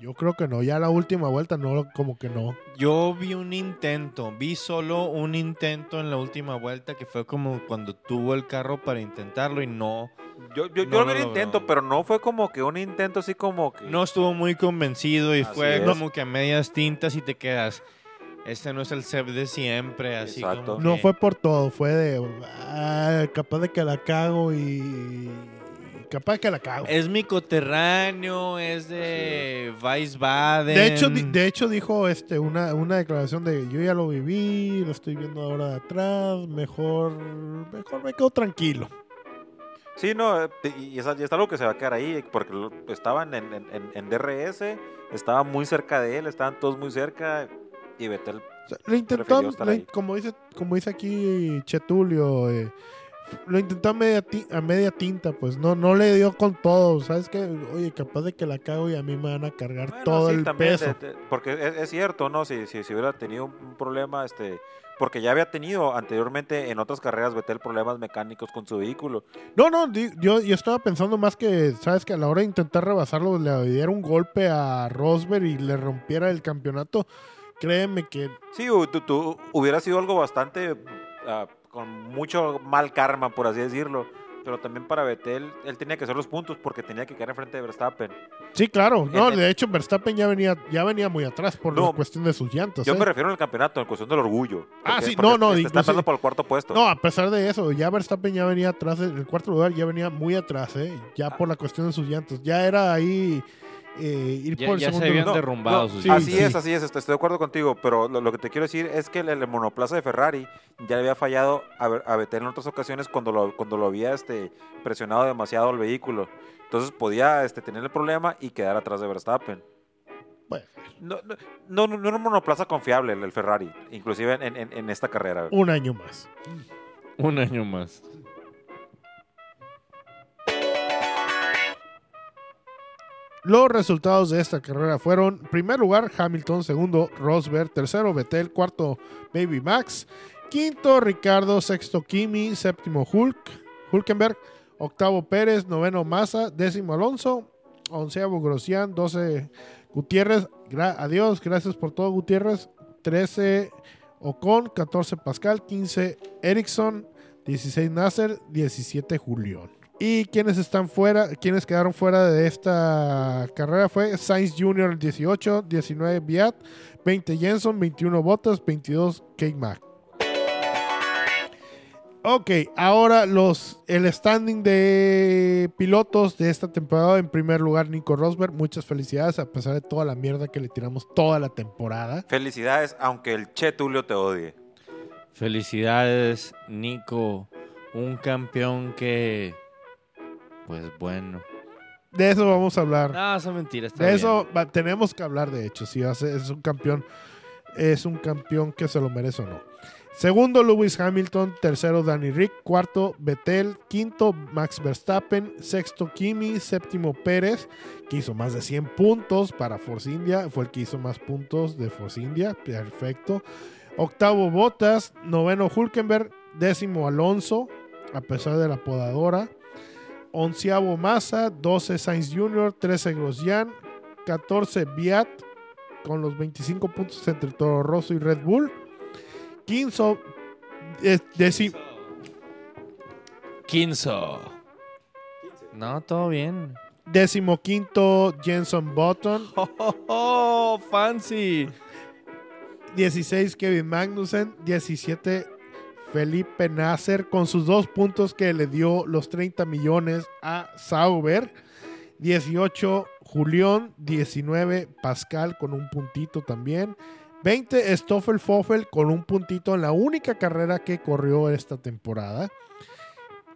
C: Yo creo que no. Ya la última vuelta no, como que no.
B: Yo vi un intento, vi solo un intento en la última vuelta que fue como cuando tuvo el carro para intentarlo y no,
D: Yo, yo,
B: No
D: yo
B: lo
D: vi el intento, pero no fue como que un intento así como que...
B: no estuvo muy convencido y
D: Así
B: fue
D: es.
B: como que a medias tintas y te quedas. Este no es el Seb de siempre, así
D: Exacto.
B: como
C: No
B: que-
C: fue por todo. Fue de. ah, capaz de que la cago y. Capaz que la cago.
B: Es mi coterráneo, es de Weisbaden.
C: De hecho, di- de hecho dijo este una, una declaración de yo ya lo viví, lo estoy viendo ahora de atrás, mejor, mejor me quedo tranquilo.
D: Sí, no, eh, y es, y es algo que se va a quedar ahí, porque estaban en, en- en- DRS, estaba muy cerca de él, estaban todos muy cerca, y Vettel
C: O sea,
D: ahí.
C: como dice, como dice aquí Chetulio, eh, lo intentó a media, a media tinta, pues no, no le dio con todo, ¿sabes qué? Oye, capaz de que la cago y a mí me van a cargar
D: Bueno,
C: todo
D: sí,
C: el
D: también,
C: peso.
D: de- de- porque es, es cierto, ¿no? Si, si, si hubiera tenido un problema, este, porque ya había tenido anteriormente en otras carreras Vettel problemas mecánicos con su vehículo.
C: No, no, yo, yo estaba pensando más que, ¿sabes? Que a la hora de intentar rebasarlo le diera un golpe a Rosberg y le rompiera el campeonato. Créeme que
D: Sí, tú- hubiera sido algo bastante ah, con mucho mal karma, por así decirlo. Pero también para Vettel, él tenía que hacer los puntos porque tenía que quedar enfrente de Verstappen.
C: Sí, claro. No,
D: En-
C: de hecho, Verstappen ya venía, ya venía muy atrás por
D: No,
C: la cuestión de sus llantas.
D: Yo
C: ¿eh?
D: me refiero al campeonato, en cuestión del orgullo.
C: Ah,
D: Porque-
C: sí,
D: porque
C: no, no,
D: Está peleando por el cuarto puesto.
C: No, a pesar de eso, ya Verstappen ya venía atrás, en el cuarto lugar ya venía muy atrás, ¿eh? Ya por la cuestión de sus llantas. Ya era ahí eh, ir
B: Ya-
C: por el
B: ya se habían derrumbado sus
C: sí,
D: así
C: sí.
D: es, así es, estoy, estoy de acuerdo contigo, pero lo, lo que te quiero decir es que el, el monoplaza de Ferrari ya le había fallado a, a Vettel en otras ocasiones cuando lo, cuando lo había este, presionado demasiado el vehículo. Entonces podía este, tener el problema y quedar atrás de Verstappen.
C: Bueno.
D: No, no, no, no era un monoplaza confiable el, el Ferrari, inclusive en, en- en esta carrera.
C: Un año más.
B: Un año más.
C: Los resultados de esta carrera fueron, primer lugar, Hamilton, segundo, Rosberg, tercero, Vettel, cuarto, Baby Max, quinto, Ricardo, sexto, Kimi, séptimo, Hulk, Hulkenberg, octavo, Pérez, noveno, Massa, décimo, Alonso, onceavo, Grosjean, doce, Gutiérrez, adiós, gracias por todo, Gutiérrez, trece, Ocon, catorce, Pascal, quince, Ericsson, 16 Nasser, 17 Julián. Y quienes están fuera, quienes quedaron fuera de esta carrera fue Sainz Jr. 18, 19 Viat, 20 Jenson, 21 Bottas, 22 Kate Mack. Ok, ahora los el standing de pilotos de esta temporada. En primer lugar, Nico Rosberg. Muchas felicidades a pesar de toda la mierda que le tiramos toda la temporada.
D: Felicidades, aunque el Che Tulio te odie.
B: Felicidades, Nico. Un campeón que. Pues bueno.
C: De eso vamos a hablar.
B: No, eso es mentira. Está
C: De
B: bien.
C: eso va- tenemos que hablar, de hecho, si hace- es un campeón, es un campeón que se lo merece o no. Segundo, Lewis Hamilton. Tercero, Danny Rick. Cuarto, Vettel. Quinto, Max Verstappen. Sexto, Kimi. Séptimo, Pérez, que hizo más de 100 puntos para Force India. Fue el que hizo más puntos de Force India. Perfecto. Octavo, Bottas. Noveno, Hulkenberg. Décimo, Alonso, a pesar de la podadora. Onceavo Massa, 12 Sainz Jr., 13 Grosjean, 14 Viat con los 25 puntos entre Toro Rosso y Red Bull. 15 eh, deci-
B: Quinzo. No, todo bien.
C: décimo quinto Jenson Button,
B: Oh, oh, oh, fancy.
C: 16 Kevin Magnussen, 17 Felipe Nasser con sus dos puntos que le dio los 30 millones a Sauber, 18 Julián, 19 Pascal con un puntito también, 20 Stoffel Foffel con un puntito en la única carrera que corrió esta temporada.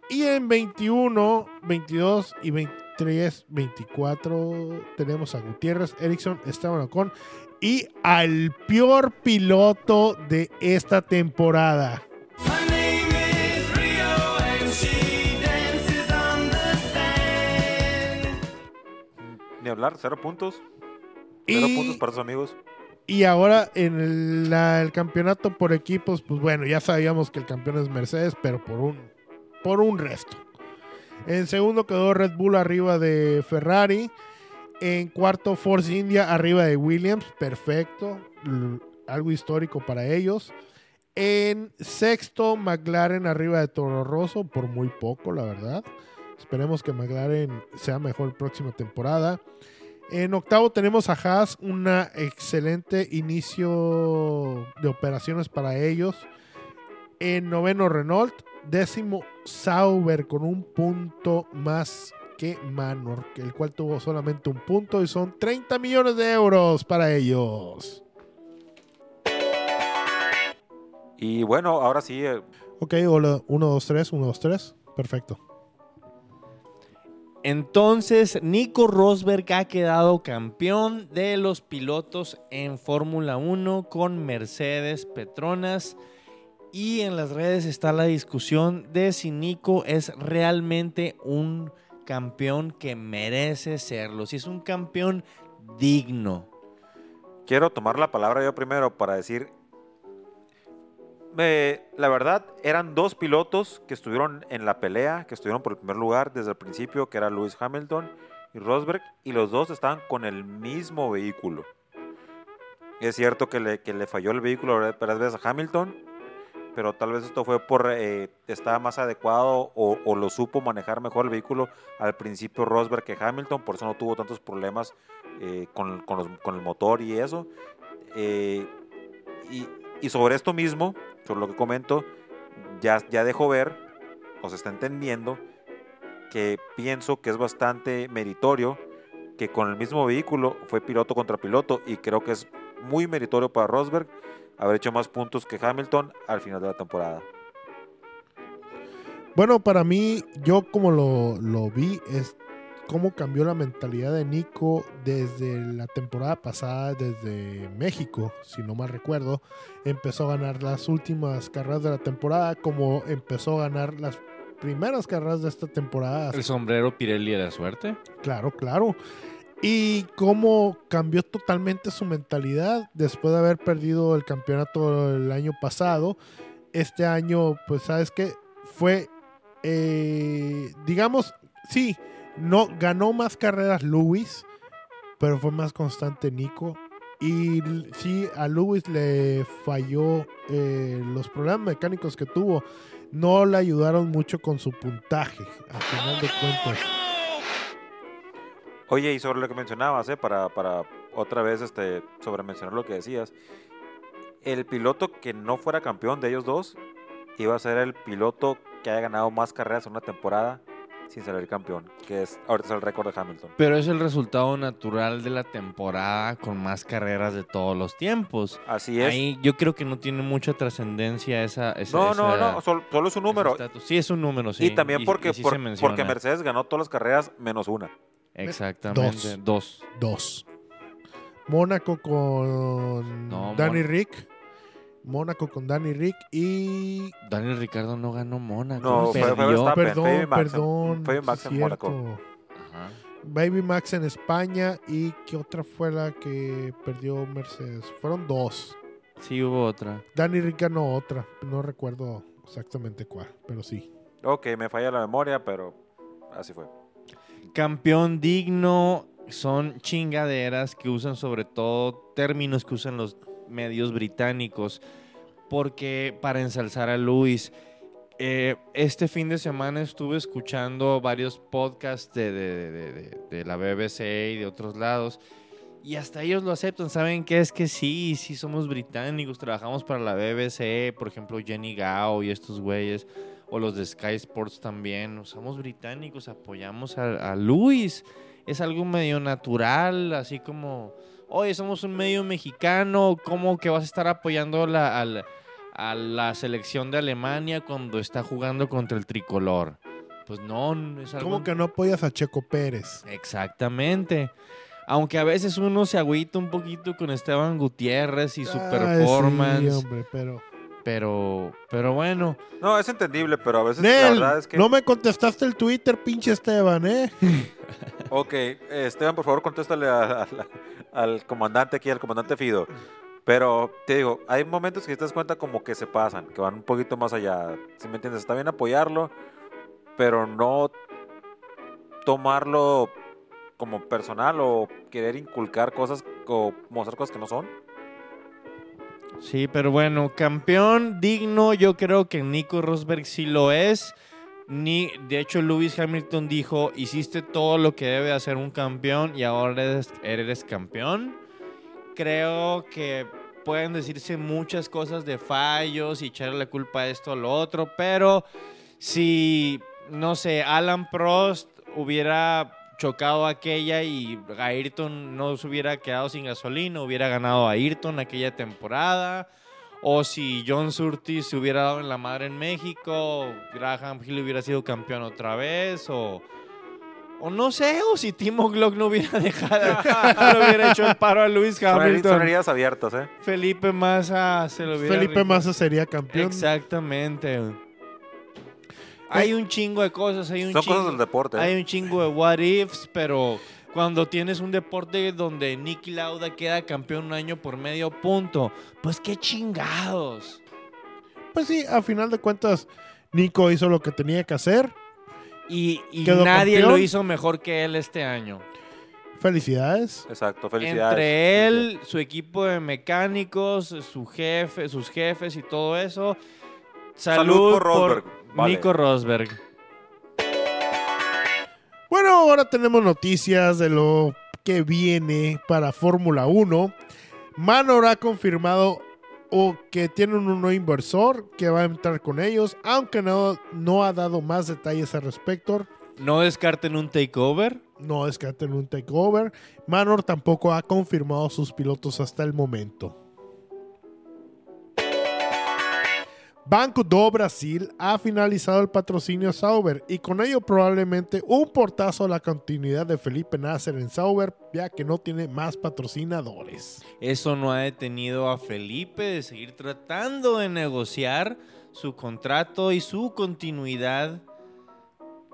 C: Y en 21, 22 y 23, 24 tenemos a Gutiérrez, Erickson, Esteban Ocon y al peor piloto de esta temporada.
D: Ni hablar, cero puntos. Cero
C: Y
D: puntos para sus amigos.
C: Y ahora en el, la- el campeonato por equipos, pues bueno, ya sabíamos que el campeón es Mercedes, pero por un, por un resto. En segundo quedó Red Bull arriba de Ferrari. En cuarto, Force India arriba de Williams. Perfecto. Algo histórico para ellos. En sexto, McLaren arriba de Toro Rosso, por muy poco, la verdad. Esperemos que McLaren sea mejor próxima temporada. En octavo tenemos a Haas, un excelente inicio de operaciones para ellos. En noveno Renault, décimo Sauber con un punto más que Manor, el cual tuvo solamente un punto y son 30 millones de euros para ellos.
D: Y bueno, ahora sí, eh,
C: Ok, hola, 1, 2, 3, 1, 2, 3. Perfecto.
B: Entonces, Nico Rosberg ha quedado campeón de los pilotos en Fórmula 1 con Mercedes Petronas. Y en las redes está la discusión de si Nico es realmente un campeón que merece serlo. Si es un campeón digno.
D: quiero tomar la palabra yo primero para decir, la verdad, eran dos pilotos que estuvieron en la pelea, que estuvieron por el primer lugar desde el principio, que era Lewis Hamilton y Rosberg, y los dos estaban con el mismo vehículo. Es cierto que le, que le falló el vehículo varias veces a Hamilton, pero tal vez esto fue por eh, estaba más adecuado o, o lo supo manejar mejor el vehículo al principio Rosberg que Hamilton, por eso no tuvo tantos problemas eh, con, con los- con el motor y eso. Eh, y, y sobre esto mismo, sobre lo que comento, ya, ya dejo ver, o se está entendiendo, que pienso que es bastante meritorio que con el mismo vehículo fue piloto contra piloto y creo que es muy meritorio para Rosberg haber hecho más puntos que Hamilton al final de la temporada.
C: Bueno, para mí, yo como lo, lo vi, es cómo cambió la mentalidad de Nico desde la temporada pasada, desde México, si no mal recuerdo. Empezó a ganar las últimas carreras de la temporada, como empezó a ganar las primeras carreras de esta temporada.
B: El sombrero Pirelli de la suerte.
C: Claro, claro. Y cómo cambió totalmente su mentalidad después de haber perdido el campeonato el año pasado. Este año, pues, ¿sabes qué? Fue, eh, digamos, sí, no ganó más carreras Lewis, pero fue más constante Nico. Y sí, a Lewis le falló eh, los problemas mecánicos que tuvo. No le ayudaron mucho con su puntaje, al final de cuentas.
D: Oye, y sobre lo que mencionabas, ¿eh? para, para otra vez este, sobre mencionar lo que decías, el piloto que no fuera campeón de ellos dos iba a ser el piloto que haya ganado más carreras en una temporada sin salir campeón, que es ahorita es el récord de Hamilton.
B: Pero es el resultado natural de la temporada con más carreras de todos los tiempos.
D: Así es.
B: Ahí yo creo que no tiene mucha trascendencia esa, esa-
D: no, no,
B: esa-
D: no, sol- solo es un número.
B: Sí, es un número, sí.
D: y también porque,
B: sí
D: por- porque Mercedes ganó todas las carreras menos una.
B: Exactamente. Dos.
C: Dos. Mónaco con
B: No,
C: Danny
B: Mon-
C: Rick. Mónaco con Danny Rick y.
B: Daniel Ricardo no ganó Mónaco.
D: No, fue- fue
B: perdió.
D: Verstappen.
C: Perdón,
D: Baby Max en-
C: perdón.
D: Baby Max en Mónaco.
B: Ajá.
C: Baby Max en España y ¿qué otra fue la que perdió Mercedes? Fueron dos.
B: Sí, hubo otra.
C: Danny Rick ganó otra. No recuerdo exactamente cuál, pero sí.
D: Ok, me falla la memoria, pero así fue.
B: Campeón digno son chingaderas que usan sobre todo términos que usan los medios británicos porque para ensalzar a Luis eh, este fin de semana estuve escuchando varios podcasts de, de- de- de- la BBC y de otros lados y hasta ellos lo aceptan, saben que es que sí, sí somos británicos, trabajamos para la BBC, por ejemplo Jenny Gao y estos güeyes o los de Sky Sports también. Somos británicos, apoyamos a, a Luis. Es algo medio natural, así como, oye, somos un medio mexicano, ¿cómo que vas a estar apoyando la, a la selección de Alemania cuando está jugando contra el tricolor? Pues no, es algo...
C: ¿Cómo que no apoyas a Checo Pérez?
B: Exactamente. Aunque a veces uno se agüita un poquito con Esteban Gutiérrez y su
C: Ay,
B: performance,
C: sí, hombre, pero.
B: Pero, pero bueno,
D: No, es entendible, pero a veces la verdad es que...
C: no me contestaste el Twitter, pinche Esteban, ¿eh?
D: Ok, Esteban, por favor, contéstale a- al comandante aquí, al comandante Fido. Pero te digo, hay momentos que te das cuenta como que se pasan, que van un poquito más allá. Si me entiendes, está bien apoyarlo, pero no tomarlo como personal o querer inculcar cosas o mostrar cosas que no son.
B: Sí, pero bueno, campeón digno, yo creo que Nico Rosberg sí lo es. Ni, de hecho, Lewis Hamilton dijo, hiciste todo lo que debe hacer un campeón y ahora eres, campeón. Creo que pueden decirse muchas cosas de fallos y echarle la culpa a esto a lo otro, pero si, no sé, Alan Prost hubiera chocado aquella y Ayrton no se hubiera quedado sin gasolina, hubiera ganado a Ayrton aquella temporada. O si John Surtees se hubiera dado en la madre en México, Graham Hill hubiera sido campeón otra vez, o, o no sé, o si Timo Glock no hubiera dejado, no le hubiera hecho el paro a
D: heri-
B: Hamilton.
D: son heridas abiertas, ¿eh?
B: Felipe Massa se lo hubiera
C: Felipe. Massa sería campeón.
B: Exactamente. Hay un chingo de cosas, hay un
D: Son
B: chingo,
D: cosas del deporte.
B: hay un chingo de what ifs, pero cuando tienes un deporte donde Nicky Lauda queda campeón un año por medio punto, pues qué chingados.
C: Pues sí, a final de cuentas, Nico hizo lo que tenía que hacer.
B: Y, nadie
C: campeón.
B: lo hizo mejor que él este año.
C: Felicidades.
D: Exacto, felicidades.
B: Entre él, su equipo de mecánicos, su jefe, sus jefes y todo eso. Salud,
D: Salud por
B: por,
D: Rosberg. Vale.
B: Nico Rosberg.
C: Bueno, ahora tenemos noticias de lo que viene para Fórmula 1. Manor ha confirmado o que tienen un nuevo inversor que va a entrar con ellos, aunque no, no ha dado más detalles al respecto.
B: No descarten un takeover.
C: No descarten un takeover. Manor tampoco ha confirmado sus pilotos hasta el momento. Banco do Brasil ha finalizado el patrocinio a Sauber y con ello probablemente un portazo a la continuidad de Felipe Nasser en Sauber, ya que no tiene más patrocinadores.
B: Eso no ha detenido a Felipe de seguir tratando de negociar su contrato y su continuidad.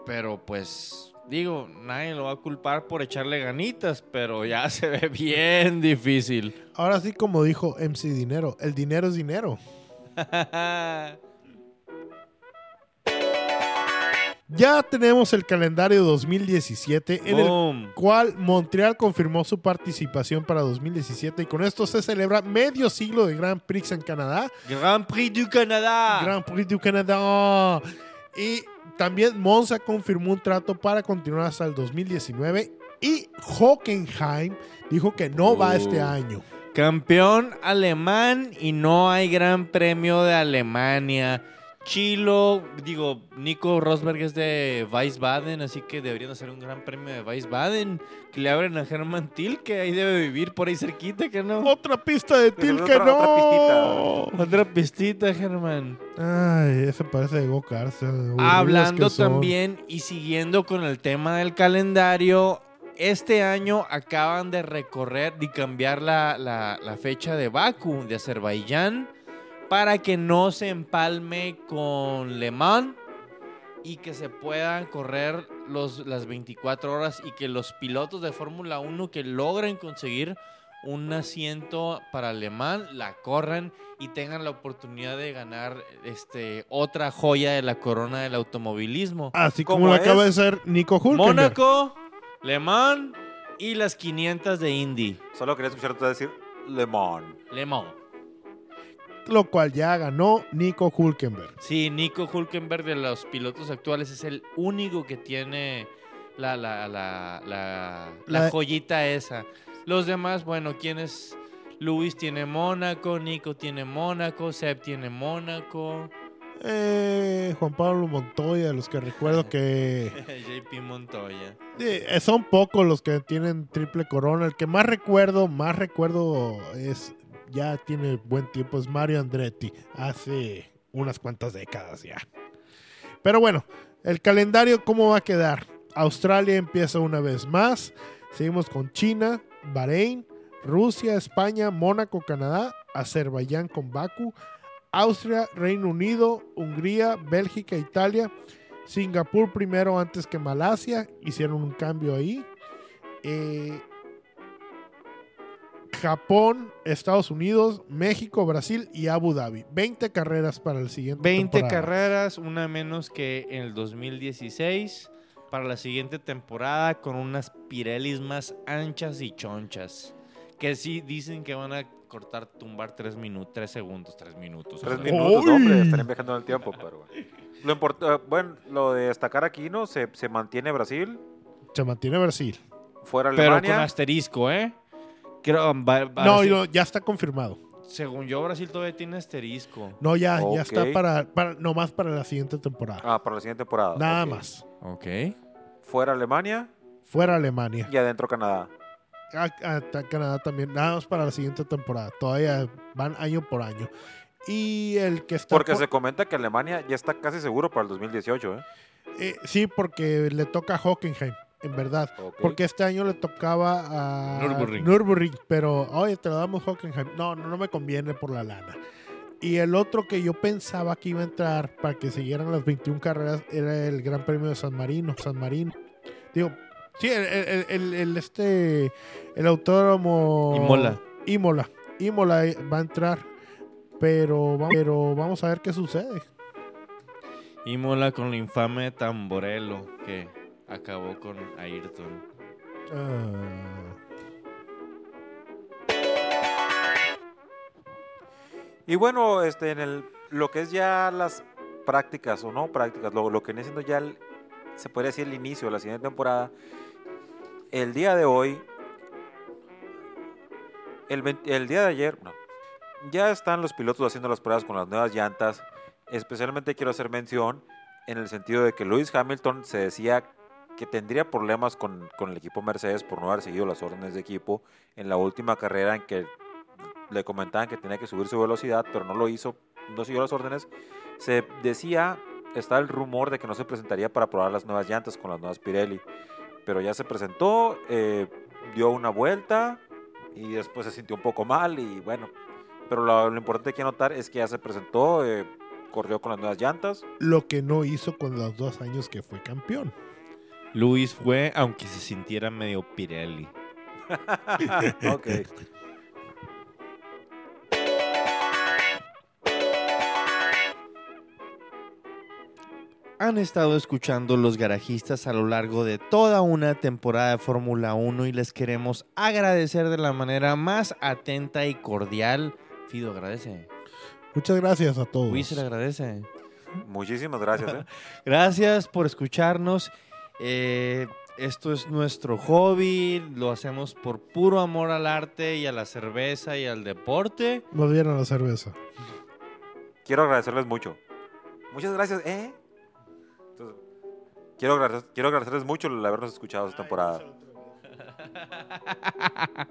B: Pero pues, digo, nadie lo va a culpar por echarle ganitas, pero ya se ve bien difícil.
C: Ahora sí, como dijo MC Dinero, el dinero es dinero. Ya tenemos el calendario 2017 en el cual Montreal confirmó su participación para 2017 y con esto se celebra medio siglo de Grand Prix en Canadá.
B: Grand Prix du Canadá.
C: Grand Prix du Canadá. Y también Monza confirmó un trato para continuar hasta el 2019 y Hockenheim dijo que no va este
B: Uh.
C: año.
B: Campeón alemán y no hay gran premio de Alemania. Chilo, digo, Nico Rosberg es de Wiesbaden, así que deberían hacer un gran premio de Wiesbaden. Que le abren a Herman Till, que ahí debe vivir por ahí cerquita, que no.
C: Otra pista de
D: Pero
C: Til que
D: otra-
C: no.
D: otra
B: Otra pistita, Germán.
C: Ay, ese parece de aburridos
B: Hablando también y siguiendo con el tema del calendario, este año acaban de recorrer y cambiar la, la- la fecha de Baku, de Azerbaiyán, para que no se empalme con Le Mans y que se puedan correr los, las 24 horas y que los pilotos de Fórmula 1 que logren conseguir un asiento para Le Mans la corran y tengan la oportunidad de ganar este otra joya de la corona del automovilismo.
C: Así como,
D: Como
C: lo acaba de ser Nico Hulkenberg.
B: Mónaco, Le Mans y las 500 de Indy.
D: Solo quería escucharte decir Le Mans.
B: Le Mans.
C: Lo cual ya ganó Nico Hulkenberg.
B: Sí, Nico Hulkenberg de los pilotos actuales es el único que tiene la, la, la, la, la
C: La-
B: joyita esa. Los demás, bueno, ¿quién es? Luis tiene Mónaco, Nico tiene Mónaco, Seb tiene Mónaco,
C: Eh, Juan Pablo Montoya, los que recuerdo que
B: JP Montoya.
C: eh, son pocos los que tienen triple corona. El que más recuerdo, más recuerdo es, ya tiene buen tiempo, es Mario Andretti, hace unas cuantas décadas ya. Pero bueno, el calendario, ¿cómo va a quedar? Australia empieza una vez más. Seguimos con China, Bahrein, Rusia, España, Mónaco, Canadá, Azerbaiyán con Baku, Austria, Reino Unido, Hungría, Bélgica, Italia, Singapur primero antes que Malasia, hicieron un cambio ahí. eh, Japón, Estados Unidos, México, Brasil y Abu Dhabi. 20 carreras para el siguiente
B: 20
C: temporada.
B: carreras, una menos que en el 2016. Para la siguiente temporada con unas Pirelis más anchas y chonchas. Que sí dicen que van a cortar, tumbar 3 minutos, 3 segundos, 3 minutos.
D: Tres
B: o sea,
D: minutos,
C: ¡Uy!
D: hombre, estarían viajando en el tiempo, pero lo importa, bueno, lo de destacar aquí, ¿no? Se, se mantiene Brasil,
C: Se mantiene Brasil.
D: fuera
B: Pero con
D: Alemania.
B: asterisco, ¿eh? Creo, va- va-
C: No, no, ya está confirmado.
B: según yo, Brasil todavía tiene asterisco.
C: No, ya, ya está para, para, nomás para la siguiente temporada.
D: Ah, para la siguiente temporada.
C: Nada más.
B: Ok.
D: Fuera Alemania
C: Fuera Alemania.
D: y adentro Canadá.
C: A- a- Canadá también. Nada más para la siguiente temporada. Todavía van año por año. Y el que está.
D: Porque
C: por-
D: se comenta que Alemania ya está casi seguro para el 2018, ¿eh?
C: eh, sí, porque le toca a Hockenheim, en verdad. Porque este año le tocaba a
B: Nürburgring.
C: Nürburgring, pero oye, te lo damos Hockenheim. No, no, no me conviene por la lana. Y el otro que yo pensaba que iba a entrar para que siguieran las 21 carreras era el Gran Premio de San Marino. San Marino. Digo, sí, el, el- el- el, este, el autódromo.
B: Imola.
C: Imola. Imola va a entrar. Pero, va- pero vamos a ver qué sucede.
B: Y mola con la infame Tamborello que acabó con Ayrton.
C: Ah,
D: Y bueno, este, en el, lo que es ya las prácticas o no prácticas, lo, lo que viene siendo ya, el- se podría decir el inicio de la siguiente temporada, el día de hoy, el, 20 el día de ayer, ya están los pilotos haciendo las pruebas con las nuevas llantas. Especialmente quiero hacer mención en el sentido de que Lewis Hamilton se decía que tendría problemas con, con el equipo Mercedes por no haber seguido las órdenes de equipo en la última carrera en que le comentaban que tenía que subir su velocidad, pero no lo hizo, no siguió las órdenes. Se decía, está el rumor de que no se presentaría para probar las nuevas llantas con las nuevas Pirelli, pero ya se presentó, eh, dio una vuelta y después se sintió un poco mal y bueno, pero lo, lo importante que notar es que ya se presentó, eh, corrió con las nuevas llantas.
C: lo que no hizo con los dos años que fue campeón.
B: Luis fue, aunque se sintiera medio Pirelli.
D: ok.
B: Han estado escuchando los garajistas a lo largo de toda una temporada de Fórmula 1 y les queremos agradecer de la manera más atenta y cordial. Fido agradece.
C: Muchas gracias a todos.
B: Luis le agradece.
D: Muchísimas gracias. ¿eh?
B: Gracias por escucharnos. Eh, esto es nuestro hobby, lo hacemos por puro amor al arte y a la cerveza y al deporte.
C: Nos dieron la cerveza.
D: Quiero agradecerles mucho. Muchas gracias, ¿eh? Quiero, agradecer- quiero agradecerles mucho el habernos escuchado esta temporada.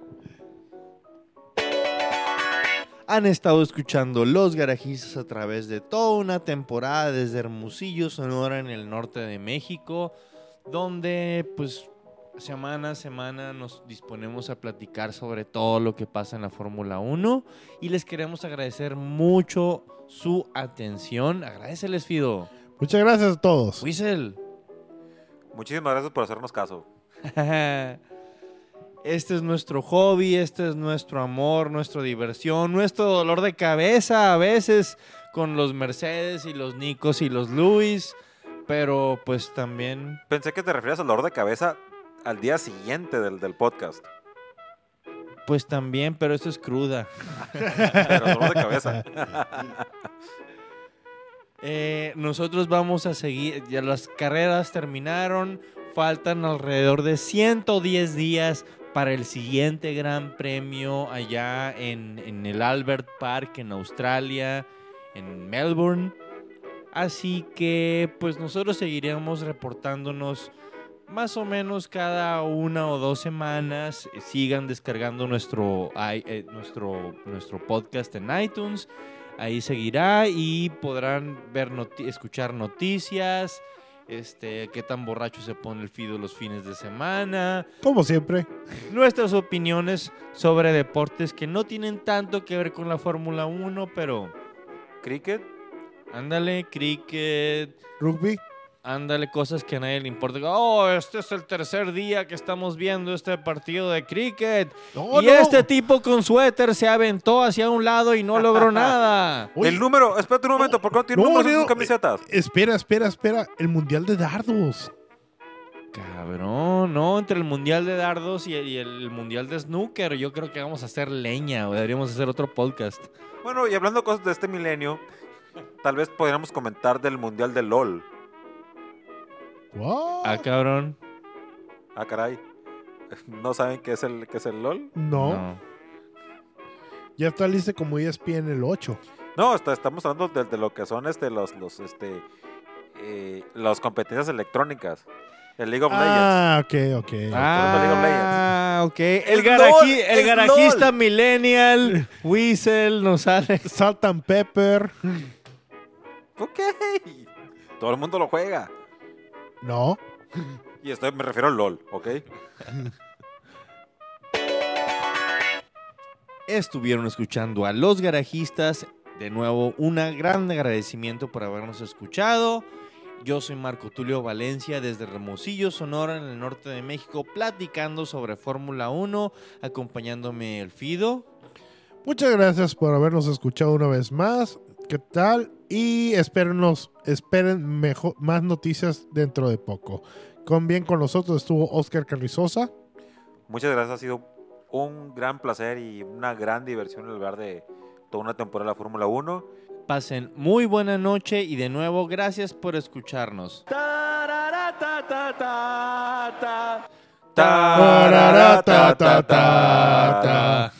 B: Han estado escuchando Los Garajistas a través de toda una temporada desde Hermosillo, Sonora, en el norte de México, donde pues semana a semana nos disponemos a platicar sobre todo lo que pasa en la Fórmula 1 y les queremos agradecer mucho su atención. Agradeceles, Fido.
C: Muchas gracias a todos.
B: Wiesel.
D: Muchísimas gracias por hacernos caso.
B: Este es nuestro hobby, este es nuestro amor, nuestra diversión, nuestro dolor de cabeza a veces con los Mercedes y los Nicos y los Luis, pero pues también
D: Pensé que te referías al dolor de cabeza al día siguiente del, del podcast.
B: pues también, pero esto es cruda.
D: Pero dolor de cabeza.
B: Eh, nosotros vamos a seguir, ya las carreras terminaron, faltan alrededor de 110 días para el siguiente gran premio allá en, el Albert Park en Australia, en Melbourne. Así que pues nosotros seguiremos reportándonos más o menos cada una o dos semanas. Sigan descargando nuestro, eh, nuestro, nuestro podcast en iTunes. Ahí seguirá y podrán ver noti- escuchar noticias, este, qué tan borracho se pone el Fido los fines de semana,
C: Como siempre.
B: nuestras opiniones sobre deportes que no tienen tanto que ver con la Fórmula 1, pero
D: Cricket,
B: ándale, cricket,
C: Rugby.
B: Ándale, cosas que a nadie le importa. Oh, este es el tercer día que estamos viendo este partido de cricket.
C: No,
B: y
C: no.
B: este tipo con suéter se aventó hacia un lado y no logró nada.
C: Oye,
D: el número, espérate un momento, ¿por qué no tiene
C: no,
D: números en
C: no,
D: sus camisetas?
C: Espera, espera, espera. El mundial de dardos.
B: Cabrón, no, entre el mundial de dardos y el, y el mundial de snooker, yo creo que vamos a hacer leña o deberíamos hacer otro podcast.
D: Bueno, y hablando de cosas de este milenio, tal vez podríamos comentar del mundial de LOL.
C: What?
B: Ah, cabrón.
D: Ah, caray. ¿No saben qué es el, qué es el LOL?
C: No, ya está lista como ESPN el 8.
D: No, está- estamos hablando de, de lo que son este, los, los, este, eh, las competencias electrónicas. El League of Legends.
C: Ah, ok, ok.
B: Ah, ok. El,
D: Es
B: garaji-
D: LOL,
B: el
D: es
B: garajista
D: LOL.
B: millennial, Weasel, nos sale.
C: Salt and Pepper.
D: Ok. Todo el mundo lo juega.
C: No.
D: Y estoy, me refiero al LOL, ¿ok?
B: Estuvieron escuchando a los garajistas. De nuevo, un gran agradecimiento por habernos escuchado. Yo soy Marco Tulio Valencia desde Hermosillo, Sonora, en el norte de México, platicando sobre Fórmula 1, acompañándome el Fido.
C: Muchas gracias por habernos escuchado una vez más. ¿Qué tal? Y espérenos, esperen mejor, más noticias dentro de poco. Con bien con nosotros estuvo Oscar Carrizosa.
D: Muchas gracias, ha sido un gran placer y una gran diversión en lugar de toda una temporada de la Fórmula 1.
B: Pasen muy buena noche y de nuevo gracias por escucharnos.
C: Tararatatata.